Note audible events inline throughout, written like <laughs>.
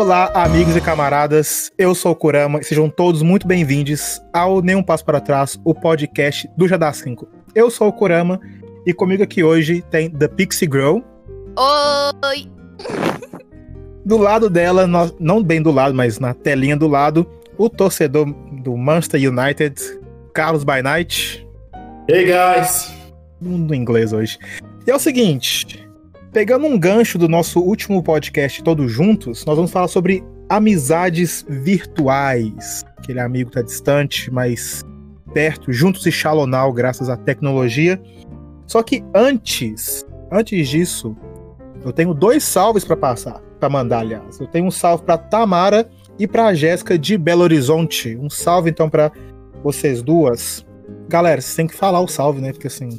Olá, amigos e camaradas. Eu sou o Kurama e sejam todos muito bem-vindos ao Nenhum Passo para Trás, o podcast do Jadá 5. Eu sou o Kurama e comigo aqui hoje tem The Pixie Girl. Oi! Do lado dela, não bem do lado, mas na telinha do lado, o torcedor do Manchester United, Carlos By Night. Hey, guys! No inglês hoje. E é o seguinte, Pegando um gancho do nosso último podcast Todos Juntos, nós vamos falar sobre amizades virtuais. Aquele amigo tá distante, mas perto, juntos e shalonal, graças à tecnologia. Só que antes, antes disso, eu tenho dois salves para passar, para mandar, aliás. Eu tenho um salve para Tamara e para Jéssica de Belo Horizonte. Um salve então para vocês duas. Galera, vocês têm que falar o salve, né? Porque assim,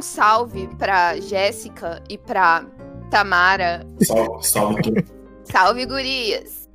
um salve pra Jéssica e pra Tamara. Salve, salve salve, gurias.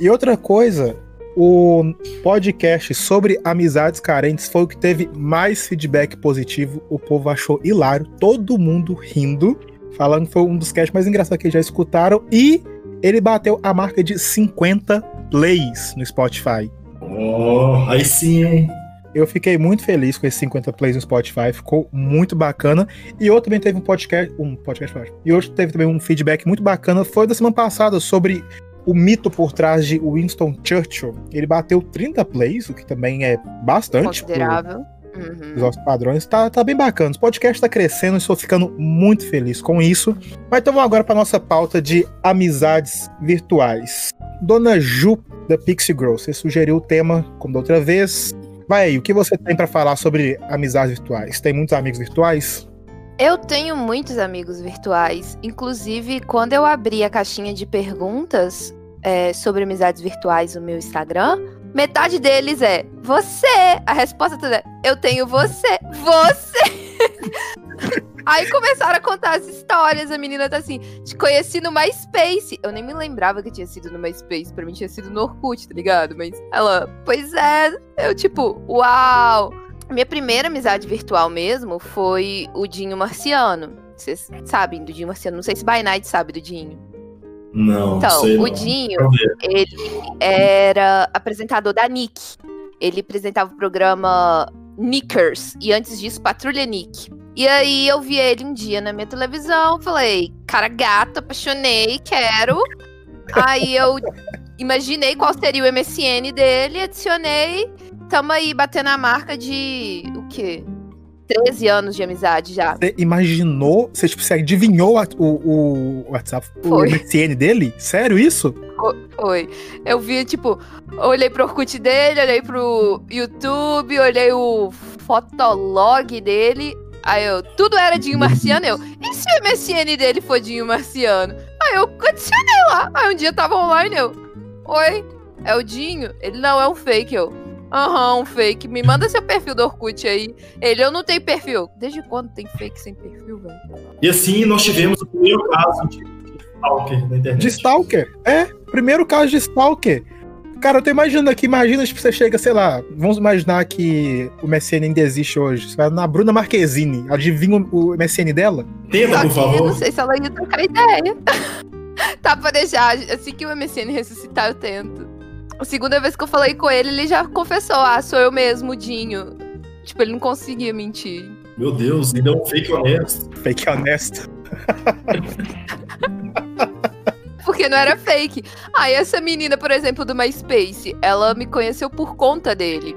E outra coisa, o podcast sobre amizades carentes foi o que teve mais feedback positivo. O povo achou hilário, todo mundo rindo, falando que foi um dos casts mais engraçados que já escutaram. E ele bateu a marca de 50 plays no Spotify. Oh, aí sim, hein? Eu fiquei muito feliz com esses 50 plays no Spotify, ficou muito bacana. E outro também teve um podcast, um podcast, e outro teve também um feedback muito bacana, foi da semana passada sobre o mito por trás de Winston Churchill. Ele bateu 30 plays, o que também é bastante. Considerável. Uhum. Os nossos padrões. Tá, tá bem bacana. O podcast tá crescendo e estou ficando muito feliz com isso. Mas então vamos agora para nossa pauta de amizades virtuais. Dona Ju, da Pixie Girl, você sugeriu o tema, como da outra vez, Vai aí, o que você tem para falar sobre amizades virtuais? Tem muitos amigos virtuais? Eu tenho muitos amigos virtuais. Inclusive, quando eu abri a caixinha de perguntas é, sobre amizades virtuais no meu Instagram, metade deles é você. A resposta toda é eu tenho você. Você! <laughs> Aí começaram a contar as histórias. A menina tá assim, te conheci no MySpace. Eu nem me lembrava que tinha sido no MySpace. Pra mim tinha sido no Orkut, tá ligado? Mas ela, pois é. Eu, tipo, uau. Minha primeira amizade virtual mesmo foi o Dinho Marciano. Vocês sabem do Dinho Marciano? Não sei se By Night sabe do Dinho. Não, então, o. Dinho, ele era apresentador da Nick. Ele apresentava o programa Nickers e antes disso Patrulha Nick. E aí eu vi ele um dia na minha televisão, falei, cara gato, apaixonei, quero. aí eu imaginei qual seria o MSN dele, adicionei. Tamo aí batendo a marca de o quê? 13 anos de amizade já. Você imaginou? Você, tipo, você adivinhou o, o, WhatsApp, Foi. o MSN dele? Sério isso? Foi. Eu vi, tipo, olhei pro Orkut dele, olhei pro YouTube, olhei o fotolog dele. Aí eu, tudo era Dinho Marciano, eu, e se o MSN dele for Dinho Marciano? Aí eu adicionei lá. Aí um dia tava online, eu, oi, é o Dinho? Ele, não, é um fake, eu. Aham, uhum, um fake. Me manda seu perfil do Orkut aí. Ele, eu não tenho perfil. Desde quando tem fake sem perfil, velho? E assim nós tivemos o primeiro caso de, de Stalker na internet. De Stalker? É, primeiro caso de Stalker. Cara, eu tô imaginando aqui, imagina, tipo, você chega, sei lá, vamos imaginar que o MSN ainda existe hoje. Você vai na Bruna Marquezine, adivinha o MSN dela? Tenta, por favor. Eu não sei se ela ia trocar ideia. <laughs> tá pra deixar, assim que o MSN ressuscitar, eu tento. A segunda vez que eu falei com ele, ele já confessou, ah, sou eu mesmo, Dinho. Tipo, ele não conseguia mentir. Meu Deus, é um fake honesto. Fake honesto. <laughs> porque não era fake. Aí ah, essa menina, por exemplo, do MySpace, ela me conheceu por conta dele.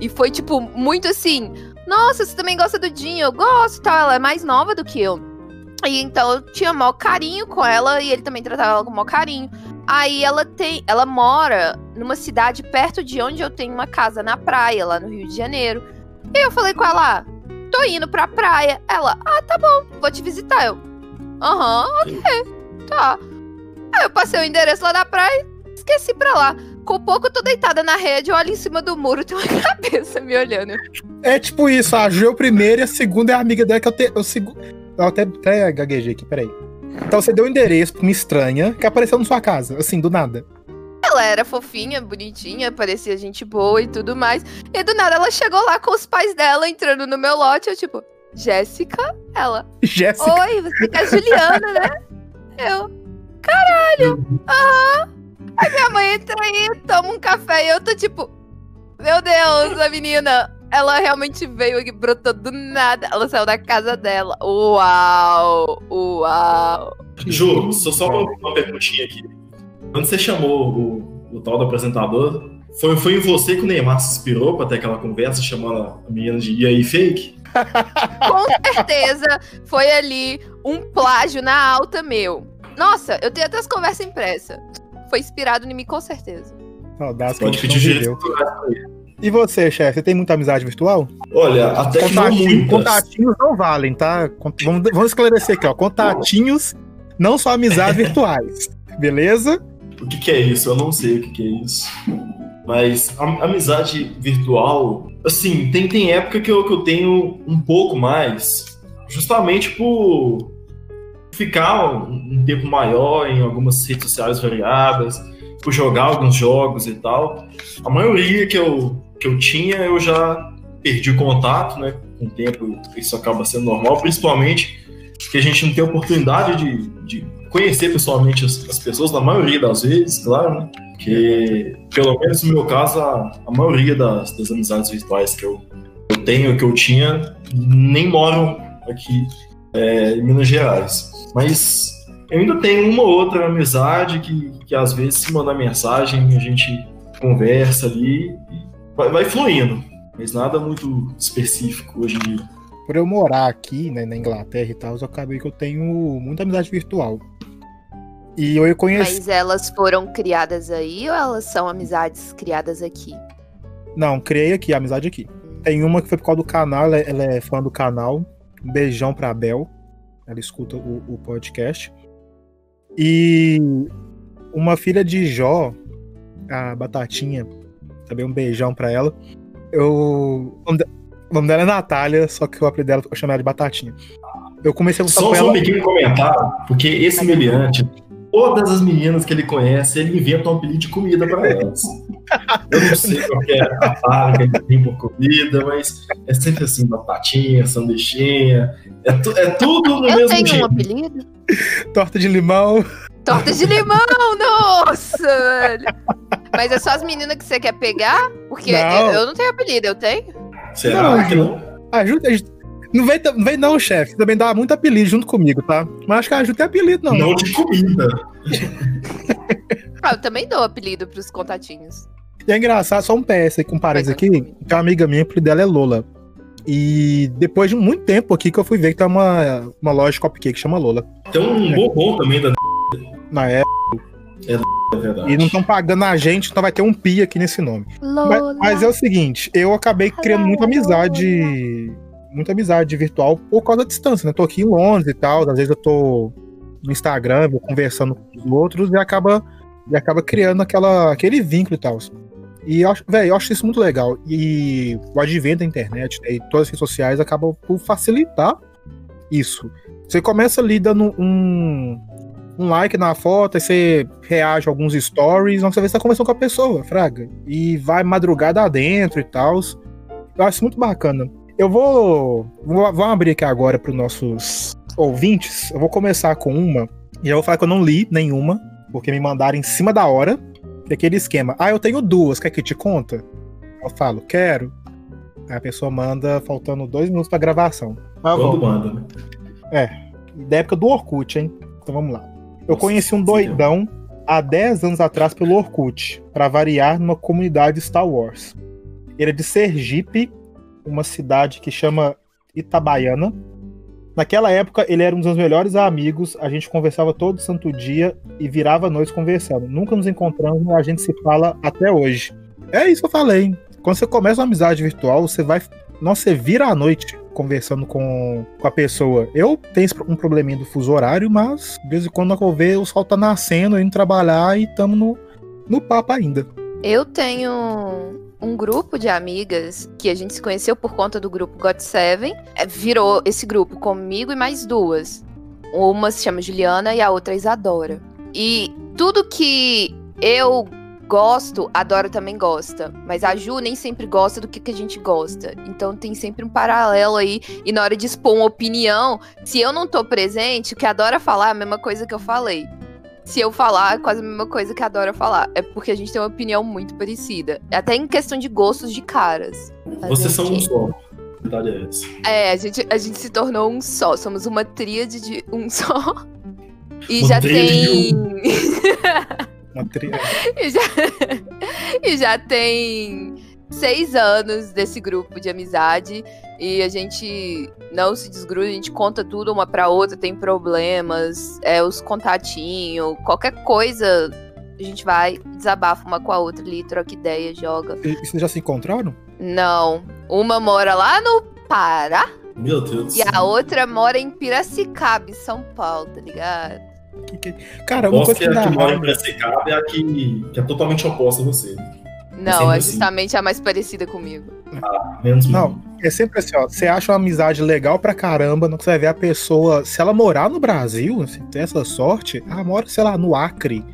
E foi, tipo, muito assim. Nossa, você também gosta do Dinho? Eu gosto, tal. Ela é mais nova do que eu. E então eu tinha maior carinho com ela e ele também tratava ela com maior carinho. Aí ela tem, ela mora numa cidade perto de onde eu tenho uma casa na praia, lá no Rio de Janeiro. E eu falei com ela, ah, tô indo pra praia. Ela, ah, tá bom, vou te visitar. Eu, aham, ok, tá. Aí eu passei o endereço lá da praia esqueci pra lá. Com pouco eu tô deitada na rede, eu olho em cima do muro, tem uma <laughs> cabeça me olhando. É tipo isso, a Ju é o primeiro e a segunda é a amiga dela que eu, te, eu, eu até, até gaguejei aqui, peraí. Então você deu o um endereço pra uma estranha que apareceu na sua casa, assim, do nada. Ela era fofinha, bonitinha, parecia gente boa e tudo mais. E do nada ela chegou lá com os pais dela entrando no meu lote, eu tipo, Jéssica? Ela. <laughs> Jéssica. Oi, você é a Juliana, né? Eu. Caralho! Aham! Aí minha mãe entra aí, toma um café e eu tô tipo, meu Deus, a menina, ela realmente veio aqui, brotou do nada. Ela saiu da casa dela. Uau! Uau! Ju, só, só uma, uma perguntinha aqui. Quando você chamou o, o tal do apresentador, foi, foi em você que o Neymar se inspirou pra ter aquela conversa chamando a menina de e aí fake? Com certeza foi ali um plágio na alta meu. Nossa, eu tenho até as conversas impressas. Foi inspirado em mim, com certeza. Saudades que a Pode gente viveu. E você, chefe, você tem muita amizade virtual? Olha, até que não Contatinhos, muitas. contatinhos não valem, tá? Vamos, vamos esclarecer aqui, ó. Contatinhos não são amizades virtuais. Beleza? O que, que é isso? Eu não sei o que, que é isso. Mas a- amizade virtual, assim, tem, tem época que eu, que eu tenho um pouco mais, justamente por ficar um, tempo maior em algumas redes sociais variadas, por jogar alguns jogos e tal. A maioria que eu, que eu tinha, eu já perdi o contato, né? Com o tempo isso acaba sendo normal, principalmente que a gente não tem oportunidade de, de conhecer pessoalmente as, as pessoas, na maioria das vezes, claro, né? Porque, pelo menos no meu caso, a, a maioria das, das amizades virtuais que eu, eu tenho, que eu tinha, nem moram aqui é, em Minas Gerais. Mas eu ainda tenho uma ou outra amizade que, que às vezes se mandar mensagem, a gente conversa ali e vai, vai fluindo. Mas nada muito específico hoje em dia. Por eu morar aqui, né, na Inglaterra e tal, eu acabei que eu tenho muita amizade virtual. E eu conheci. Mas elas foram criadas aí ou elas são amizades criadas aqui? Não, criei aqui, a amizade aqui. Tem uma que foi por causa do canal, ela é, ela é fã do canal. Um beijão pra Bel. Ela escuta o, o podcast. E uma filha de Jó, a Batatinha, também um beijão pra ela. Eu. O nome dela é Natália, só que o apelido dela eu chamo ela de Batatinha. Eu comecei a conversar Só, só um ela. pequeno comentário, porque esse meliante, todas as meninas que ele conhece, ele inventa um apelido de comida pra elas. Eu não sei qual é a fala que ele tem por comida, mas é sempre assim, batatinha, sanduichinha, é, tu- é tudo no Eu mesmo tenho um jeito. apelido? Torta de limão. Torta de limão, nossa, velho. Mas é só as meninas que você quer pegar? Porque Não. Eu, eu não tenho apelido, eu tenho? Será Não, que não? Ajuda. Não vem, não vem não, chefe. Também dá muito apelido junto comigo, tá? Mas acho que a Ju tem apelido, não. Não de comida. <laughs> Ah, eu também dou apelido pros contatinhos. E é engraçado, só um PS aqui, um parênteses aqui. Tem uma amiga minha, o apelido dela é Lola. E depois de muito tempo aqui que eu fui ver que tem uma, uma loja de cupcake que chama Lola. Tem um bombom também da Na época. <laughs> é verdade. E não estão pagando a gente, então vai ter um pi aqui nesse nome. Mas, Lola. mas é o seguinte, eu acabei criando muita amizade. Muita amizade virtual por causa da distância, né? Tô aqui em Londres e tal. Às vezes eu tô no Instagram, vou conversando com os outros e acaba, e acaba criando aquela, aquele vínculo e tal. E velho, eu acho isso muito legal. E o advento da internet né, e todas as redes sociais acabam por facilitar isso. Você começa ali dando um, um like na foto, aí você reage a alguns stories, você vê você tá conversando com a pessoa, fraga. E vai madrugada adentro e tal. Eu acho muito bacana. Eu vou, vou, vou abrir aqui agora para os nossos ouvintes. Eu vou começar com uma. E eu vou falar que eu não li nenhuma, porque me mandaram em cima da hora. Que é aquele esquema. Ah, eu tenho duas, quer que te conta? Eu falo, quero. Aí a pessoa manda faltando dois minutos pra gravação. Tá Quando bom. manda, né? Da época do Orkut, hein? Então vamos lá. Eu Nossa, conheci um doidão há 10 anos atrás pelo Orkut, pra variar numa comunidade Star Wars. Ele é de Sergipe, uma cidade que chama Itabaiana. Naquela época, ele era um dos meus melhores amigos, a gente conversava todo santo dia e virava noites conversando. Nunca nos encontramos, a gente se fala até hoje. É isso que eu falei. Quando você começa uma amizade virtual, você vai. Nossa, você vira à noite conversando com, com a pessoa. Eu tenho um probleminha do fuso horário, mas de vez em quando eu ver o sol tá nascendo, indo trabalhar e tamo no, no papo ainda. Eu tenho um grupo de amigas que a gente se conheceu por conta do grupo God Seven. É, Virou esse grupo comigo e mais duas. Uma se chama Juliana e a outra é Isadora. E tudo que eu gosto, a Dora também gosta. Mas a Ju nem sempre gosta do que, que a gente gosta. Então tem sempre um paralelo aí. E na hora de expor uma opinião, se eu não tô presente, o que a Dora falar é a mesma coisa que eu falei. Se eu falar é quase a mesma coisa que a Dora falar. É porque a gente tem uma opinião muito parecida. Até em questão de gostos de caras. Vocês são um só. É essa. É, a gente, a gente se tornou um só. Somos uma tríade de um só. E já tríade tem. <laughs> Uma tri- e, já... <laughs> e já tem seis anos desse grupo de amizade. E a gente não se desgruda, a gente conta tudo uma pra outra, tem problemas, é os contatinhos, qualquer coisa. A gente vai, desabafa uma com a outra ali, troca ideia, joga. E vocês já se encontraram? Não. Uma mora lá no Pará Meu Deus e a outra mora em Piracicaba, em São Paulo, tá ligado? Que que- Cara, uma coisa que que me a que mora em. Piracicaba é a que, que é totalmente oposta a você. Não, é assim. justamente a mais parecida comigo. Menos Não, mal. É sempre assim, ó. Você acha uma amizade legal pra caramba, não você vai ver a pessoa. Se ela morar no Brasil, se tem essa sorte, ela mora, sei lá, no Acre,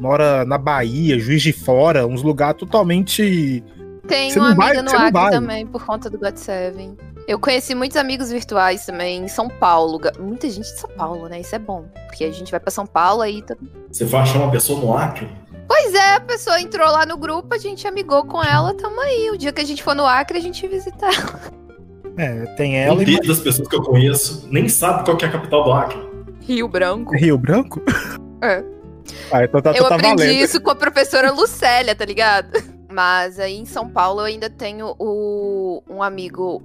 mora na Bahia, Juiz de Fora, uns lugares totalmente. Tem Você uma não vai- amiga no Acre vai. também, por conta do God Seven. Eu conheci muitos amigos virtuais também em São Paulo. Muita gente de São Paulo, né? Isso é bom. Porque a gente vai pra São Paulo aí. Tá... Você vai achar uma pessoa no Acre? Pois é, a pessoa entrou lá no grupo, a gente amigou com ela, tamo aí. O dia que a gente for no Acre, a gente visita ela. É, tem ela Um e terço das pessoas que eu conheço nem sabe qual que é a capital do Acre. Rio Branco. Rio Branco? É. Ah, então tá, Eu tá aprendi valendo. isso com a professora Lucélia, tá ligado? Mas aí em São Paulo eu ainda tenho o, um amigo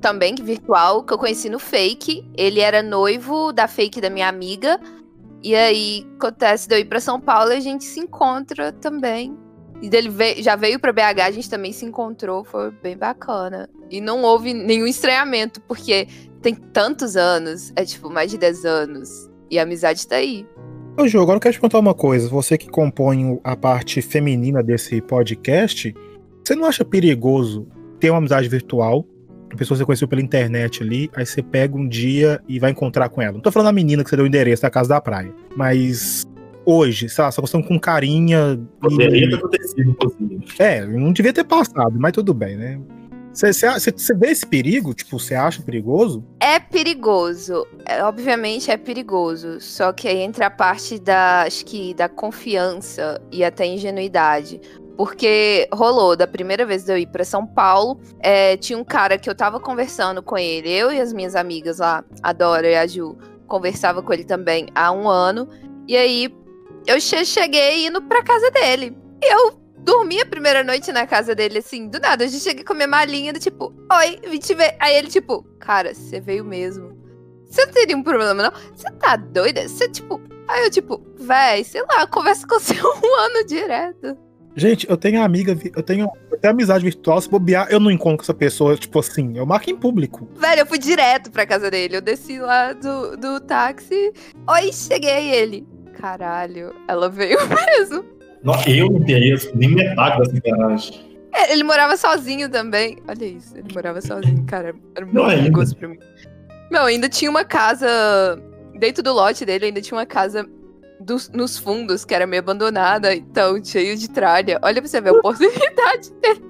também virtual que eu conheci no fake. Ele era noivo da fake da minha amiga. E aí acontece de eu ir pra São Paulo e a gente se encontra também. E dele veio- já veio pra BH, a gente também se encontrou, foi bem bacana. E não houve nenhum estranhamento, porque tem tantos anos, é tipo mais de 10 anos. E a amizade tá aí. Ô, Ju, agora eu quero te contar uma coisa. Você que compõe a parte feminina desse podcast, você não acha perigoso ter uma amizade virtual? A pessoa que você conheceu pela internet ali, aí você pega um dia e vai encontrar com ela. Não tô falando da menina que você deu o endereço da casa da praia. Mas hoje, sei lá, tá gostando com carinha. Poderia ter E... acontecido, inclusive. É, não devia ter passado, mas tudo bem, né? Você vê esse perigo? Tipo, você acha perigoso? É perigoso. É, obviamente é perigoso. Só que aí entra a parte da, acho que, da confiança e até ingenuidade. Porque rolou, da primeira vez de eu ir pra São Paulo, é, tinha um cara que eu tava conversando com ele, eu e as minhas amigas lá, a Dora e a Ju, conversava com ele também há um ano. E aí eu che- cheguei indo pra casa dele. E eu dormi a primeira noite na casa dele, assim, do nada. Eu já cheguei com a minha malinha do tipo, oi, vim te ver. Aí ele, tipo, cara, você veio mesmo. Você não teria um problema, não? Você tá doida? Você, tipo. Aí eu, tipo, véi, sei lá, eu converso com você <laughs> um ano direto. Gente, eu tenho amiga, eu tenho, tenho amizade virtual, se bobear, eu não encontro essa pessoa, tipo assim, eu marco em público. Velho, eu fui direto pra casa dele. Eu desci lá do, do táxi. Oi, cheguei ele. Caralho, ela veio <laughs> mesmo. Não, eu não teria nem metade dessa garagem. É, Ele morava sozinho também. Olha isso, ele morava sozinho, cara. Era muito Não, ainda. perigoso pra mim. Meu, ainda tinha uma casa. Dentro do lote dele, ainda tinha uma casa dos- nos fundos, que era meio abandonada, então, cheio de tralha. Olha pra você ver a oportunidade dele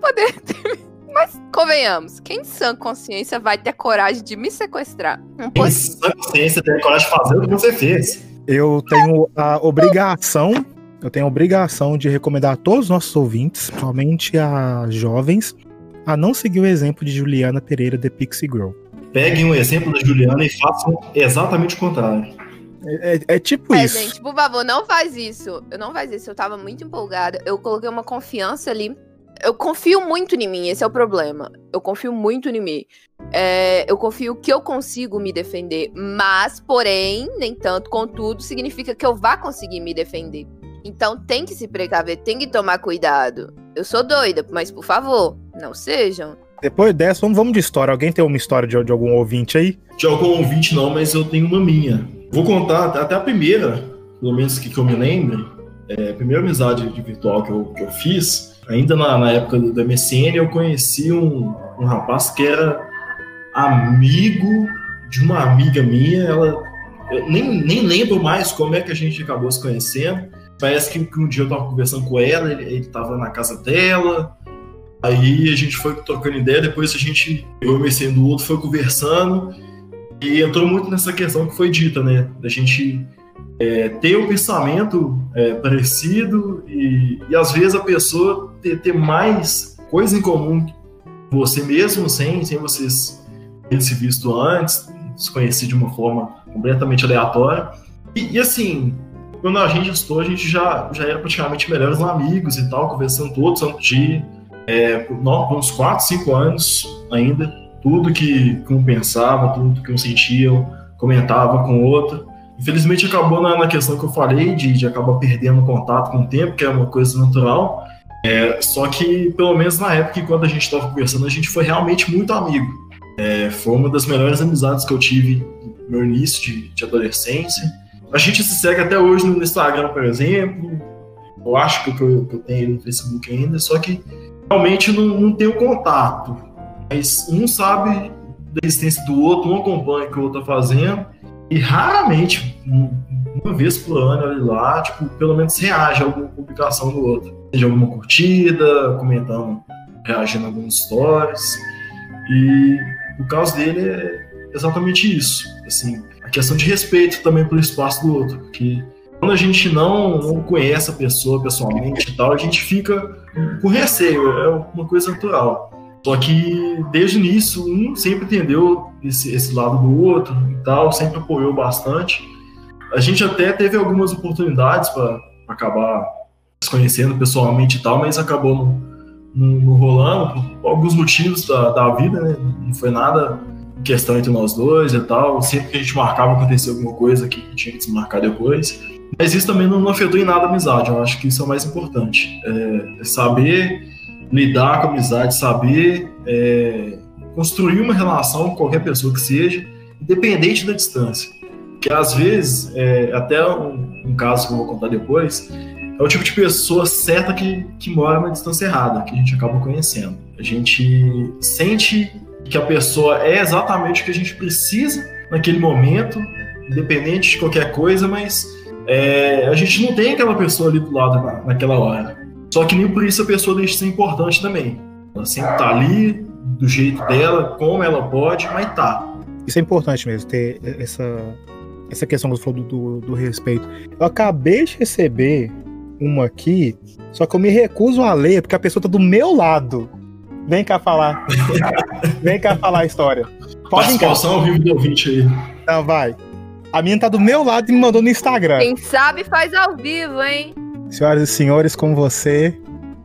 poder ter. <laughs> Mas, convenhamos, quem em sã consciência vai ter coragem de me sequestrar? Tem posso. sã consciência, tem coragem de fazer o que você fez. Eu tenho a obrigação, eu tenho a obrigação de recomendar a todos os nossos ouvintes, principalmente a jovens, a não seguir o exemplo de Juliana Pereira de Pixie Girl. Peguem o exemplo da Juliana e façam exatamente o contrário. É, é- é tipo É, isso. gente, por favor, não faz isso. Eu não faz isso. Eu tava muito empolgada. Eu coloquei uma confiança ali. Eu confio muito em mim, esse é o problema. Eu confio muito em mim. É, eu confio que eu consigo me defender. Mas, porém, nem tanto, contudo, significa que eu vá conseguir me defender. Então tem que se precaver, tem que tomar cuidado. Eu sou doida, mas por favor, não sejam. Depois dessa, vamos, vamos de história. Alguém tem uma história de, de algum ouvinte aí? De algum ouvinte não, mas eu tenho uma minha. Vou contar até a primeira, pelo menos que, que eu me lembre. É, a primeira amizade de virtual que eu, que eu fiz, ainda na, na época do, do MSN, eu conheci um, um rapaz que era amigo de uma amiga minha. Ela, eu nem, nem lembro mais como é que a gente acabou se conhecendo. Parece que, que um dia eu tava conversando com ela, ele, ele tava na casa dela. Aí a gente foi trocando ideia, depois a gente pegou o MSN do outro, foi conversando. E entrou muito nessa questão que foi dita, né? Da gente é, ter um pensamento é, parecido e, e, às vezes a pessoa ter, ter mais coisa em comum que você mesmo, sem, sem vocês terem se visto antes, se conhecer de uma forma completamente aleatória. E, e assim, quando a gente estou, a gente já, já era praticamente melhores amigos e tal, conversando todo santo dia, é, uns 4, 5 anos ainda, tudo que, um pensava, tudo que um sentia, comentava com o outro. Infelizmente acabou na, na, questão que eu falei, de, de acabar perdendo contato com o tempo, que é uma coisa natural. É, só que, pelo menos na época, quando a gente estava conversando, a gente foi realmente muito amigo. É, foi uma das melhores amizades que eu tive no meu início de, de adolescência. A gente se segue até hoje no Instagram, por exemplo. Eu acho que eu, que eu tenho no Facebook ainda, só que realmente não, não tenho contato. Mas um sabe da existência do outro, um acompanha o que o outro está fazendo. E raramente, uma vez por ano, ele lá, tipo, pelo menos reage a alguma publicação do outro. Seja alguma curtida, comentando, reagindo a algumas stories. E o caso dele é exatamente isso. Assim, a questão de respeito também pelo espaço do outro. Que quando a gente não, não conhece a pessoa pessoalmente e tal, a gente fica com receio, é uma coisa natural. Só que desde o início, um sempre entendeu esse, esse lado do outro e tal, sempre apoiou bastante. A gente até teve algumas oportunidades para acabar se conhecendo pessoalmente e tal, mas acabou não, não, não rolando por alguns motivos da, da vida, né? Não foi nada questão entre nós dois e tal. Sempre que a gente marcava, acontecia alguma coisa que tinha que desmarcar depois. Mas isso também não afetou em nada a amizade. Eu acho que isso é o mais importante. É, é saber lidar com a amizade, saber é, construir uma relação com qualquer pessoa que seja, independente da distância. Que às vezes, é, até um, um, caso que eu vou contar depois, é o tipo de pessoa certa que, que mora na distância errada, que a gente acaba conhecendo. A gente sente que a pessoa é exatamente o que a gente precisa naquele momento, independente de qualquer coisa, mas é, a gente não tem aquela pessoa ali do lado na, naquela hora. Só que nem por isso a pessoa deixa de ser importante também. Ela sempre tá ali, do jeito dela, como ela pode, mas tá. Isso é importante mesmo, ter essa, essa questão do, do, do respeito. Eu acabei de receber uma aqui, só que eu me recuso a ler, porque a pessoa tá do meu lado. Vem cá falar. <laughs> Vem cá falar a história. Pode Participação ao vivo do ouvinte aí. Então vai. A minha tá do meu lado e me mandou no Instagram. Quem sabe faz ao vivo, hein? Senhoras e senhores, com você,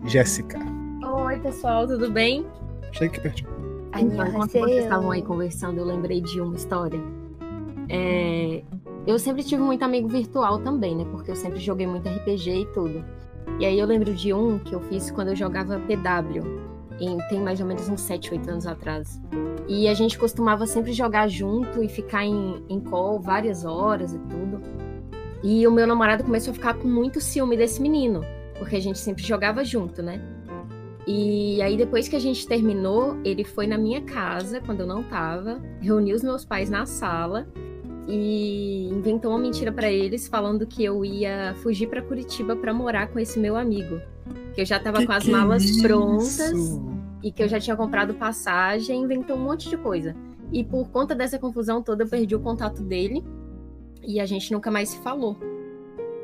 Jéssica. Oi, pessoal, tudo bem? Chega aqui pertinho. Enquanto vocês estavam aí conversando, eu lembrei de uma história. É... Eu sempre tive muito amigo virtual também, né? Porque eu sempre joguei muito RPG e tudo. E aí eu lembro de um que eu fiz quando eu jogava PW em, tem mais ou menos uns 7, 8 anos atrás. E a gente costumava sempre jogar junto e ficar em, em call várias horas e tudo. E o meu namorado começou a ficar com muito ciúme desse menino, porque a gente sempre jogava junto, né? E aí, depois que a gente terminou, ele foi na minha casa, quando eu não tava, reuniu os meus pais na sala e inventou uma mentira para eles, falando que eu ia fugir para Curitiba para morar com esse meu amigo que eu já tava que com as malas é prontas e que eu já tinha comprado passagem, inventou um monte de coisa. E por conta dessa confusão toda, eu perdi o contato dele e a gente nunca mais se falou.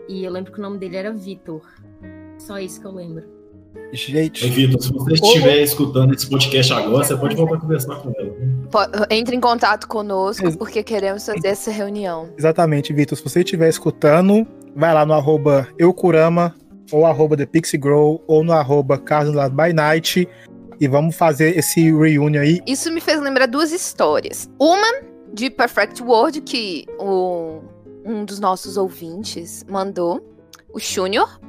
E eu lembro que o nome dele era Vitor. Só isso que eu lembro. Gente. Vitor, se você estiver Ô, escutando esse podcast agora, você pode voltar a conversar com ela. Entre em contato conosco, porque queremos fazer essa reunião. Exatamente, Vitor. Se você estiver escutando, vai lá no arroba eucurama ou arroba ThePixieGrow, ou no arroba by Night, e vamos fazer esse reunion aí. Isso me fez lembrar duas histórias. Uma de Perfect World, que o, um dos nossos ouvintes mandou, o Junior,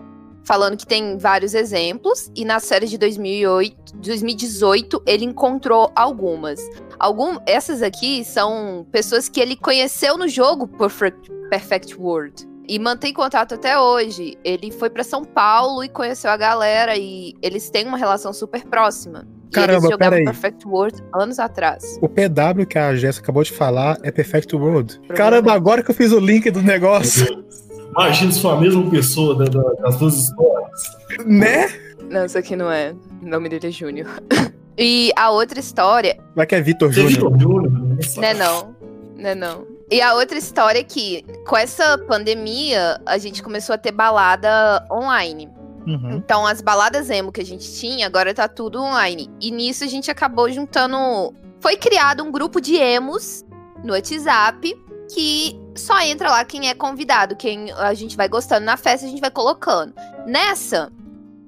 falando que tem vários exemplos, e na série de 2008, 2018 ele encontrou algumas. Algum, essas aqui são pessoas que ele conheceu no jogo Perfect, Perfect World e mantém contato até hoje. Ele foi para São Paulo e conheceu a galera e eles têm uma relação super próxima. Caramba, eles jogavam Perfect World anos atrás. O PW que a Jéssica acabou de falar é Perfect World. Caramba, agora que eu fiz o link do negócio. Imagina se for a mesma pessoa das duas histórias. Né? Não, isso aqui não é. O nome dele é Júnior. <laughs> E a outra história. Vai que é Vitor Júnior. Vitor Júnior? Né, não. Né, não. E a outra história é que, com essa pandemia, a gente começou a ter balada online. Uhum. Então, as baladas emo que a gente tinha, agora tá tudo online. E nisso a gente acabou juntando. Foi criado um grupo de emos no WhatsApp que só entra lá quem é convidado, quem a gente vai gostando na festa, a gente vai colocando. Nessa,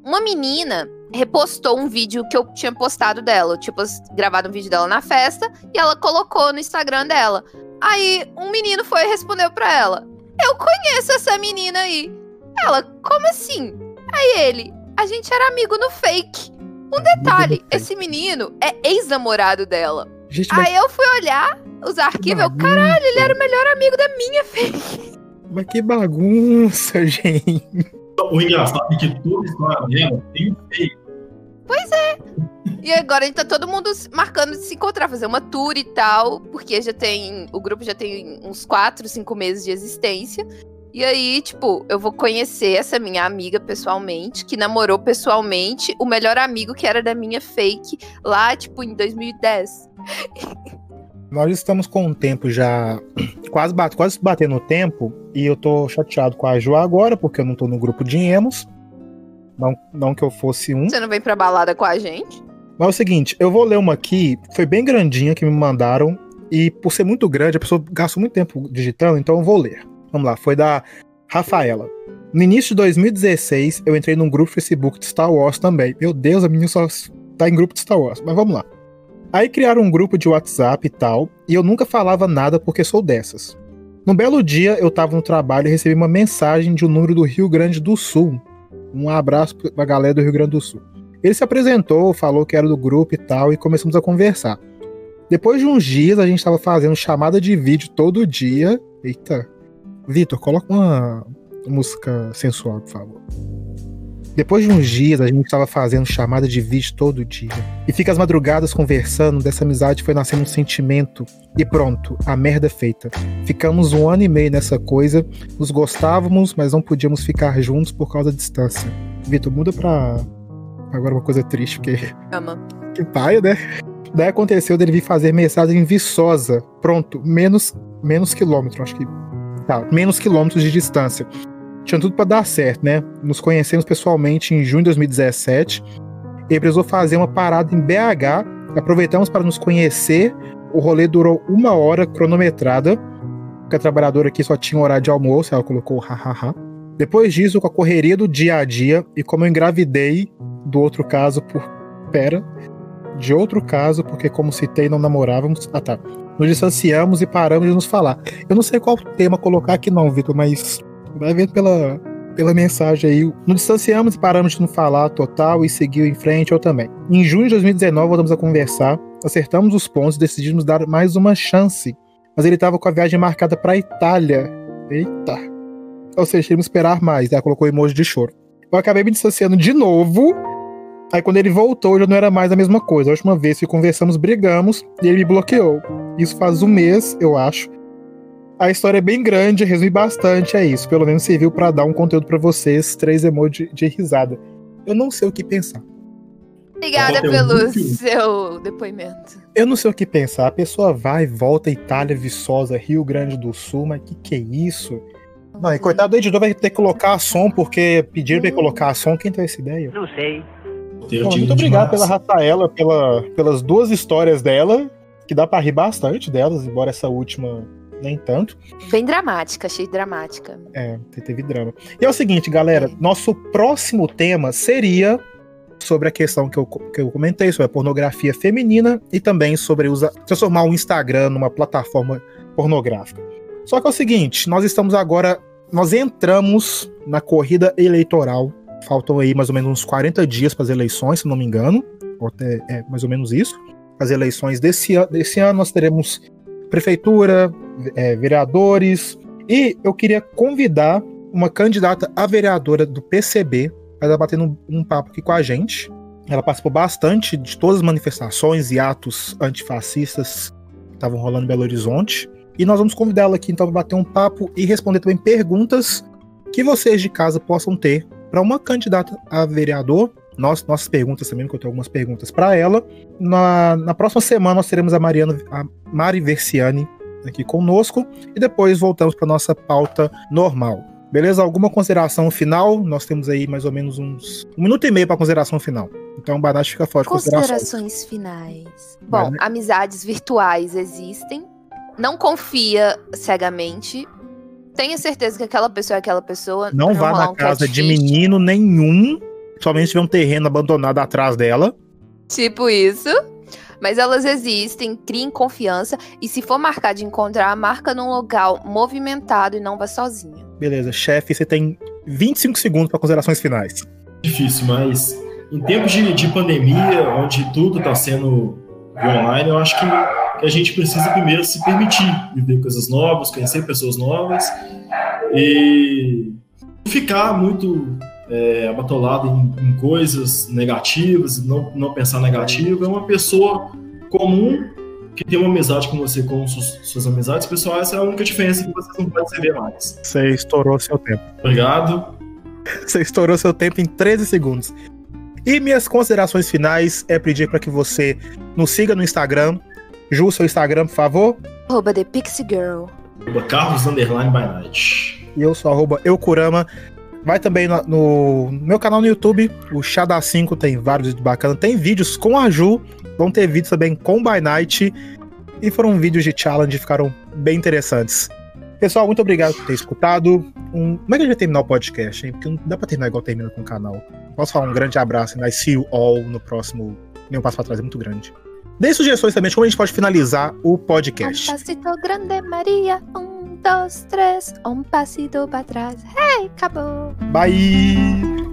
uma menina repostou um vídeo que eu tinha postado dela. Tinha gravado um vídeo dela na festa e ela colocou no Instagram dela. Aí um menino foi e respondeu pra ela: Eu conheço essa menina aí. Ela, como assim? Aí ele, a gente era amigo no fake. Um detalhe, esse menino é ex-namorado dela. Gente, mas, Aí eu fui olhar os arquivos, eu, caralho, ele era o melhor amigo da minha <laughs> fake. mas que bagunça, <laughs> gente. O engraçado é que toda história dela tem um fake. E agora a gente tá todo mundo marcando de se encontrar, fazer uma tour e tal, porque já tem. O grupo já tem uns 4, 5 meses de existência. E aí, tipo, eu vou conhecer essa minha amiga pessoalmente, que namorou pessoalmente o melhor amigo que era da minha fake lá, tipo, em 2010. Nós estamos com o tempo já <clears throat> quase, bate, quase batendo o tempo e eu tô chateado com a Jo agora, porque eu não tô no grupo de emos. Não, não que eu fosse um. Você não vem pra balada com a gente? Mas é o seguinte, eu vou ler uma aqui, foi bem grandinha que me mandaram, e por ser muito grande, a pessoa gastou muito tempo digitando, então eu vou ler. Vamos lá, foi da Rafaela. No início de 2016, eu entrei num grupo Facebook de Star Wars também. Meu Deus, a menina só tá em grupo de Star Wars, mas vamos lá. Aí criaram um grupo de WhatsApp e tal, e eu nunca falava nada porque sou dessas. Num belo dia, eu tava no trabalho e recebi uma mensagem de um número do Rio Grande do Sul. Um abraço pra galera do Rio Grande do Sul. Ele se apresentou, falou que era do grupo e tal, e começamos a conversar. Depois de uns dias, a gente estava fazendo chamada de vídeo todo dia. Eita. Vitor, coloca uma música sensual, por favor. Depois de uns dias, a gente estava fazendo chamada de vídeo todo dia. E fica as madrugadas conversando, dessa amizade foi nascendo um sentimento. E pronto, a merda é feita. Ficamos um ano e meio nessa coisa, nos gostávamos, mas não podíamos ficar juntos por causa da distância. Vitor, muda pra agora uma coisa triste, porque Ama. que paia, né? Daí aconteceu dele vir fazer mensagem em Viçosa. Pronto, menos, menos quilômetro, acho que. Tá, menos quilômetros de distância. Tinha tudo pra dar certo, né? Nos conhecemos pessoalmente em junho de 2017. Ele precisou fazer uma parada em BH. Aproveitamos para nos conhecer. O rolê durou uma hora cronometrada. Porque a trabalhadora aqui só tinha horário de almoço, ela colocou hahaha. Depois disso, com a correria do dia a dia, e como eu engravidei do outro caso por. Pera. De outro caso, porque como citei, não namorávamos. Ah tá. Nos distanciamos e paramos de nos falar. Eu não sei qual tema colocar aqui, não, Vitor, mas vai ver pela, pela mensagem aí. Nos distanciamos e paramos de nos falar total e seguiu em frente, eu também. Em junho de 2019, voltamos a conversar, acertamos os pontos e decidimos dar mais uma chance. Mas ele estava com a viagem marcada para Itália. Eita. Ou seja, que esperar mais. Ela colocou emoji de choro. Eu acabei me distanciando de novo. Aí quando ele voltou, já não era mais a mesma coisa. A última vez que conversamos, brigamos e ele me bloqueou. Isso faz um mês, eu acho. A história é bem grande, resumi bastante, é isso. Pelo menos serviu pra dar um conteúdo pra vocês, três emojis de risada. Eu não sei o que pensar. Obrigada Qual pelo conteúdo? seu depoimento. Eu não sei o que pensar. A pessoa vai, volta, Itália, Viçosa, Rio Grande do Sul, mas que que é isso? Não, e coitado do editor vai ter que colocar som, porque pediram pra ele colocar som. Quem tem essa ideia? Não sei. Bom, muito obrigado demais. pela Rafaela, pela, pelas duas histórias dela, que dá pra rir bastante delas, embora essa última nem tanto. Bem dramática, achei dramática. É, te- teve drama. E é o seguinte, galera, nosso próximo tema seria sobre a questão que eu, que eu comentei, sobre a pornografia feminina e também sobre usa, transformar o Instagram numa plataforma pornográfica. Só que é o seguinte, nós estamos agora, nós entramos na corrida eleitoral, faltam aí mais ou menos uns 40 dias para as eleições, se não me engano, ou até é mais ou menos isso. As eleições desse, desse ano nós teremos prefeitura, é, vereadores, e eu queria convidar uma candidata a vereadora do PCB para estar batendo um, um papo aqui com a gente. Ela participou bastante de todas as manifestações e atos antifascistas que estavam rolando em Belo Horizonte. E nós vamos convidar ela aqui então para bater um papo e responder também perguntas que vocês de casa possam ter para uma candidata a vereador. Nós, nossas perguntas também, porque eu tenho algumas perguntas para ela. Na, na próxima semana nós teremos a Mariana, a Mari Versiani aqui conosco e depois voltamos para nossa pauta normal. Beleza? Alguma consideração final? Nós temos aí mais ou menos uns um minuto e meio para consideração final. Então, Banat fica forte. Considerações finais. Bom, amizades virtuais existem. Não confia cegamente. Tenha certeza que aquela pessoa é aquela pessoa. Não vá na um casa de menino nenhum, somente se tiver um terreno abandonado atrás dela. Tipo isso. Mas elas existem, criem confiança e se for marcar de encontrar, marca num local movimentado e não vá sozinha. Beleza, chefe, você tem 25 segundos para considerações finais. Difícil, mas em tempos de, de pandemia, onde tudo está sendo online, eu acho que, que, a gente precisa primeiro se permitir viver coisas novas, conhecer pessoas novas e ficar muito é, abatolado em, em, coisas negativas, não, não pensar negativo. É uma pessoa comum que tem uma amizade com você, com suas, suas amizades pessoais, é a única diferença que você não pode se ver mais. Você estourou seu tempo. Obrigado. <laughs> Você estourou seu tempo em 13 segundos. E minhas considerações finais é pedir para que você nos siga no Instagram. Ju, seu Instagram, por favor. Arroba The Pixie Girl. Carlos Underline by Night. E eu sou arroba Eucurama. Vai também no, no, meu canal no YouTube, o Chá da 5, tem vários vídeos bacanas. Tem vídeos com a Ju, vão ter vídeos também com By Night. E foram vídeos de challenge, ficaram bem interessantes. Pessoal, muito obrigado por ter escutado. Um... Como é que a gente vai terminar o podcast, hein? Porque não dá pra terminar igual termina com o canal. Posso falar um grande abraço e I see you all no próximo. Um passo pra trás, é muito grande. Dê sugestões também de como a gente pode finalizar o podcast. Um grande, Maria. Um, dois, três. Um passito pra trás. Hey, acabou. Bye!